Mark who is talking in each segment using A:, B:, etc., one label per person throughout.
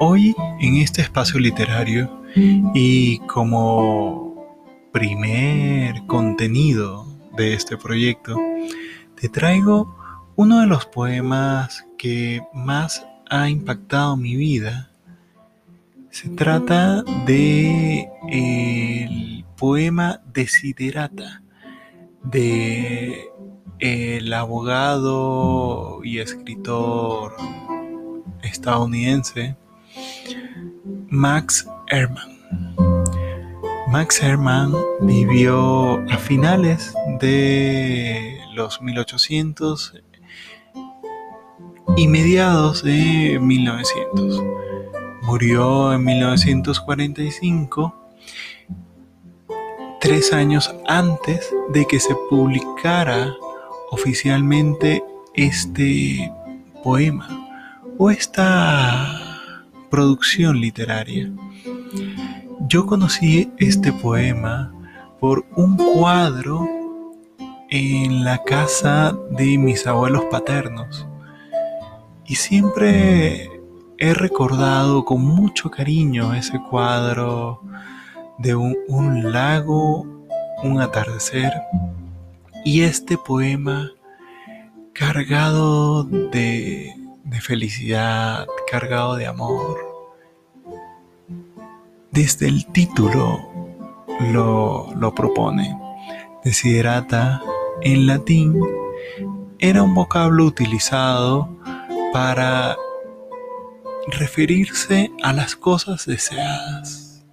A: Hoy en este espacio literario y como primer contenido de este proyecto, te traigo uno de los poemas que más ha impactado mi vida. Se trata de el poema Desiderata de el abogado y escritor estadounidense Max Ehrman. Max Ehrman vivió a finales de los 1800 y mediados de 1900. Murió en 1945, tres años antes de que se publicara oficialmente este poema o esta producción literaria. Yo conocí este poema por un cuadro en la casa de mis abuelos paternos y siempre he recordado con mucho cariño ese cuadro de un, lago, un atardecer y este poema cargado de de felicidad, cargado de amor. Desde el título lo, lo propone. Desiderata en latín era un vocablo utilizado para referirse a las cosas deseadas.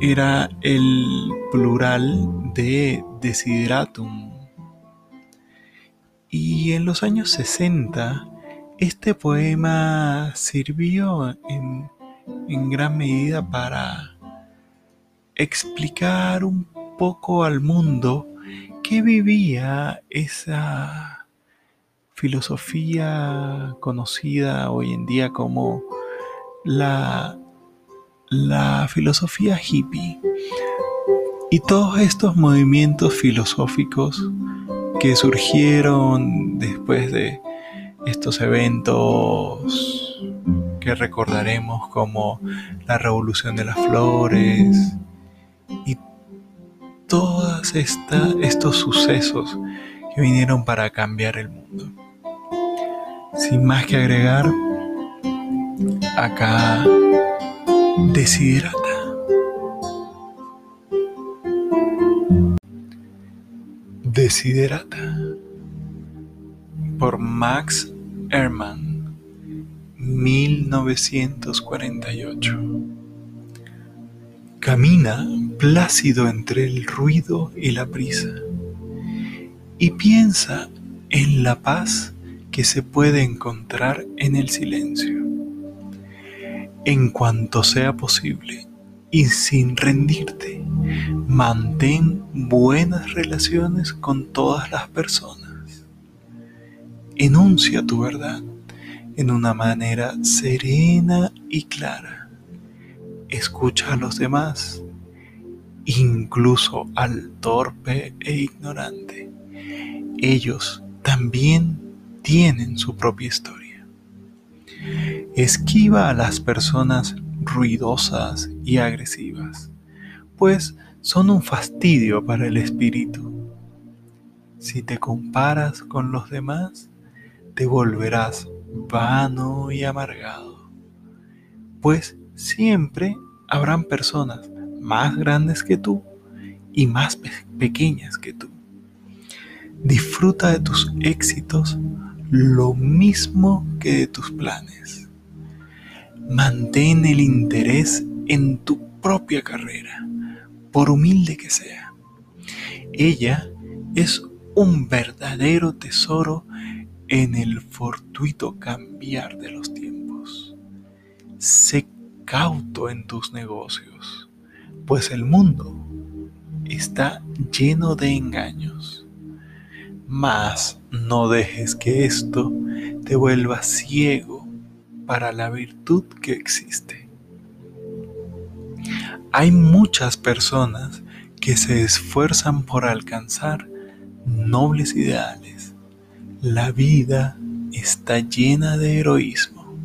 A: Era el plural de desideratum. Y en los años 60 este poema sirvió en, gran medida para explicar un poco al mundo qué vivía esa filosofía conocida hoy en día como la filosofía hippie. Y todos estos movimientos filosóficos que surgieron después de estos eventos que recordaremos como la revolución de las flores y todos estos sucesos que vinieron para cambiar el mundo. Sin más que agregar, acá Desiderata. Desiderata por Max Herman, 1948. Camina plácido entre el ruido y la prisa y piensa en la paz que se puede encontrar en el silencio. En cuanto sea posible y sin rendirte, mantén buenas relaciones con todas las personas enuncia tu verdad en una manera serena y clara. Escucha a los demás, incluso al torpe e ignorante. Ellos también tienen su propia historia. Esquiva a las personas ruidosas y agresivas, pues son un fastidio para el espíritu. Si te comparas con los demás, te volverás vano y amargado, pues siempre habrán personas más grandes que tú y más pequeñas que tú. Disfruta de tus éxitos lo mismo que de tus planes. Mantén el interés en tu propia carrera, por humilde que sea. Ella es un verdadero tesoro en el fortuito cambiar de los tiempos. Sé cauto en tus negocios, pues el mundo está lleno de engaños. Mas no dejes que esto te vuelva ciego para la virtud que existe. Hay muchas personas que se esfuerzan por alcanzar nobles ideales la vida está llena de heroísmo.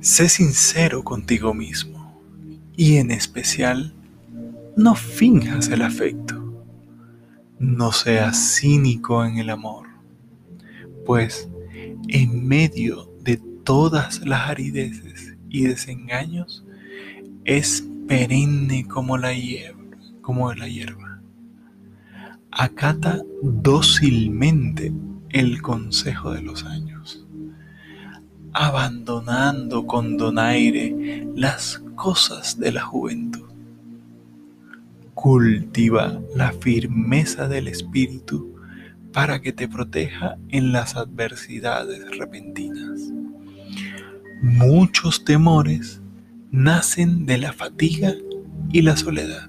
A: Sé sincero contigo mismo y en especial no finjas el afecto. No seas cínico en el amor, pues en medio de todas las arideces y desengaños es perenne como la hierba. Acata dócilmente el consejo de los años, abandonando con donaire las cosas de la juventud. Cultiva la firmeza del espíritu para que te proteja en las adversidades repentinas. Muchos temores nacen de la fatiga y la soledad.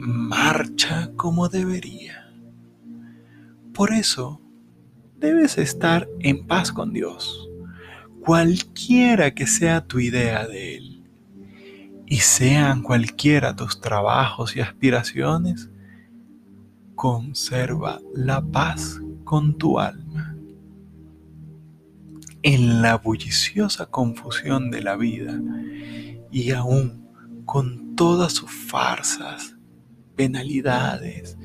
A: marcha como debería. Por eso, debes estar en paz con Dios, cualquiera que sea tu idea de Él, y sean cualquiera tus trabajos y aspiraciones, conserva la paz con tu alma. En la bulliciosa confusión de la vida, y aún con todas sus farsas, penalidades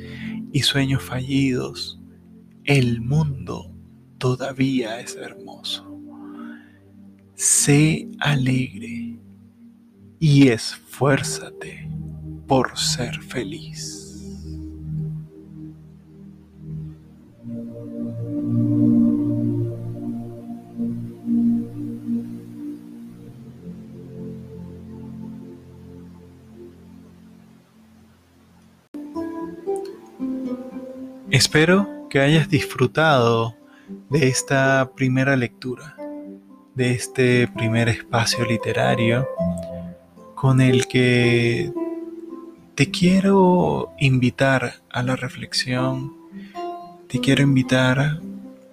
A: y sueños fallidos, el mundo todavía es hermoso. Sé alegre y esfuérzate por ser feliz. Espero que hayas disfrutado de esta primera lectura, de este primer espacio literario con el que te quiero invitar a la reflexión, te quiero invitar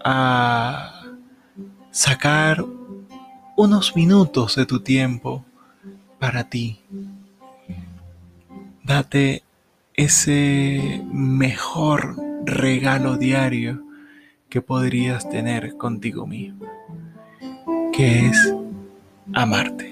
A: a sacar unos minutos de tu tiempo para ti. Date ese mejor regalo diario que podrías tener contigo mismo, que es amarte.